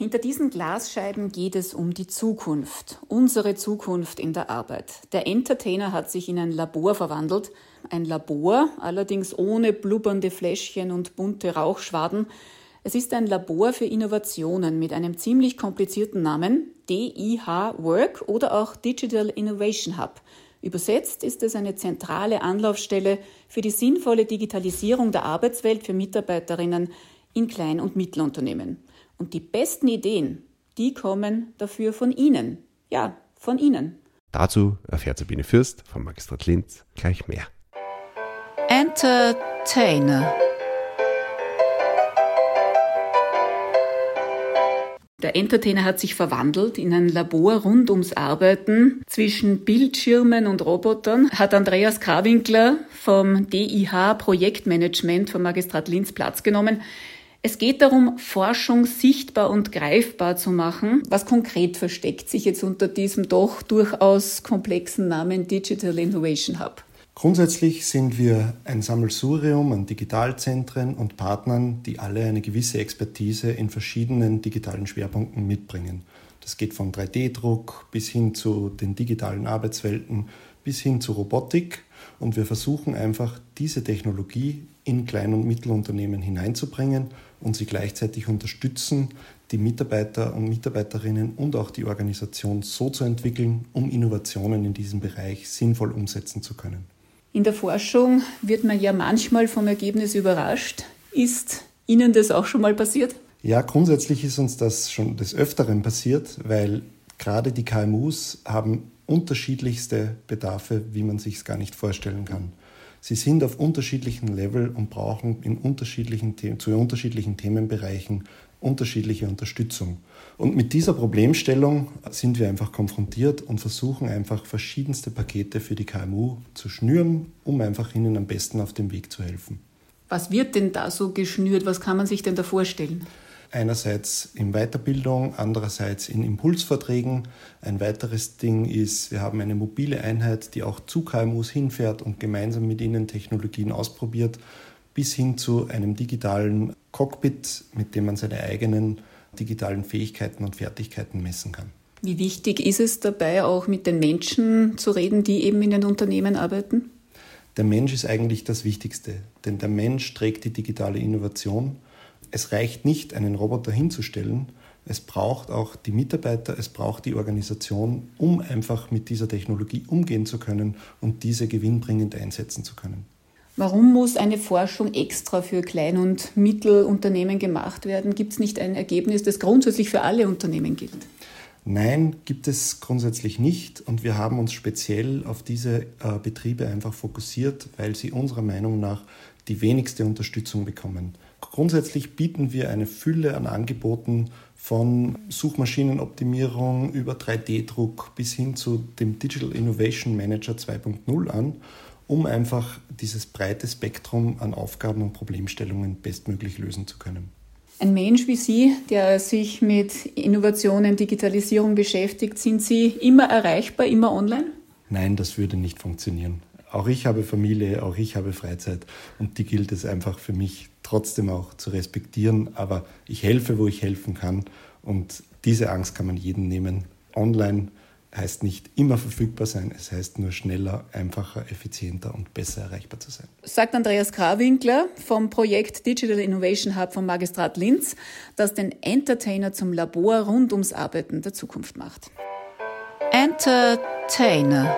Hinter diesen Glasscheiben geht es um die Zukunft, unsere Zukunft in der Arbeit. Der Entertainer hat sich in ein Labor verwandelt, ein Labor, allerdings ohne blubbernde Fläschchen und bunte Rauchschwaden. Es ist ein Labor für Innovationen mit einem ziemlich komplizierten Namen, DIH Work oder auch Digital Innovation Hub. Übersetzt ist es eine zentrale Anlaufstelle für die sinnvolle Digitalisierung der Arbeitswelt für Mitarbeiterinnen in Klein- und Mittelunternehmen. Und die besten Ideen, die kommen dafür von Ihnen. Ja, von Ihnen. Dazu erfährt Sabine Fürst vom Magistrat Linz gleich mehr. Entertainer. Der Entertainer hat sich verwandelt in ein Labor rund ums Arbeiten zwischen Bildschirmen und Robotern, hat Andreas Karwinkler vom DIH Projektmanagement vom Magistrat Linz Platz genommen. Es geht darum, Forschung sichtbar und greifbar zu machen. Was konkret versteckt sich jetzt unter diesem doch durchaus komplexen Namen Digital Innovation Hub? Grundsätzlich sind wir ein Sammelsurium an Digitalzentren und Partnern, die alle eine gewisse Expertise in verschiedenen digitalen Schwerpunkten mitbringen. Das geht von 3D-Druck bis hin zu den digitalen Arbeitswelten, bis hin zu Robotik. Und wir versuchen einfach, diese Technologie in Klein- und Mittelunternehmen hineinzubringen und sie gleichzeitig unterstützen, die Mitarbeiter und Mitarbeiterinnen und auch die Organisation so zu entwickeln, um Innovationen in diesem Bereich sinnvoll umsetzen zu können. In der Forschung wird man ja manchmal vom Ergebnis überrascht. Ist Ihnen das auch schon mal passiert? Ja, grundsätzlich ist uns das schon des Öfteren passiert, weil gerade die KMUs haben unterschiedlichste Bedarfe, wie man sich es gar nicht vorstellen kann. Sie sind auf unterschiedlichen Level und brauchen in unterschiedlichen, zu unterschiedlichen Themenbereichen unterschiedliche Unterstützung. Und mit dieser Problemstellung sind wir einfach konfrontiert und versuchen einfach verschiedenste Pakete für die KMU zu schnüren, um einfach ihnen am besten auf dem Weg zu helfen. Was wird denn da so geschnürt? Was kann man sich denn da vorstellen? Einerseits in Weiterbildung, andererseits in Impulsverträgen. Ein weiteres Ding ist, wir haben eine mobile Einheit, die auch zu KMUs hinfährt und gemeinsam mit ihnen Technologien ausprobiert, bis hin zu einem digitalen Cockpit, mit dem man seine eigenen digitalen Fähigkeiten und Fertigkeiten messen kann. Wie wichtig ist es dabei, auch mit den Menschen zu reden, die eben in den Unternehmen arbeiten? Der Mensch ist eigentlich das Wichtigste, denn der Mensch trägt die digitale Innovation es reicht nicht, einen Roboter hinzustellen. Es braucht auch die Mitarbeiter, es braucht die Organisation, um einfach mit dieser Technologie umgehen zu können und diese gewinnbringend einsetzen zu können. Warum muss eine Forschung extra für Klein- und Mittelunternehmen gemacht werden? Gibt es nicht ein Ergebnis, das grundsätzlich für alle Unternehmen gilt? Nein, gibt es grundsätzlich nicht. Und wir haben uns speziell auf diese äh, Betriebe einfach fokussiert, weil sie unserer Meinung nach die wenigste Unterstützung bekommen. Grundsätzlich bieten wir eine Fülle an Angeboten von Suchmaschinenoptimierung über 3D-Druck bis hin zu dem Digital Innovation Manager 2.0 an, um einfach dieses breite Spektrum an Aufgaben und Problemstellungen bestmöglich lösen zu können. Ein Mensch wie Sie, der sich mit Innovationen, Digitalisierung beschäftigt, sind Sie immer erreichbar, immer online? Nein, das würde nicht funktionieren. Auch ich habe Familie, auch ich habe Freizeit und die gilt es einfach für mich trotzdem auch zu respektieren. Aber ich helfe, wo ich helfen kann und diese Angst kann man jedem nehmen. Online heißt nicht immer verfügbar sein, es heißt nur schneller, einfacher, effizienter und besser erreichbar zu sein. Sagt Andreas Krawwinkler vom Projekt Digital Innovation Hub vom Magistrat Linz, das den Entertainer zum Labor rund ums Arbeiten der Zukunft macht. Entertainer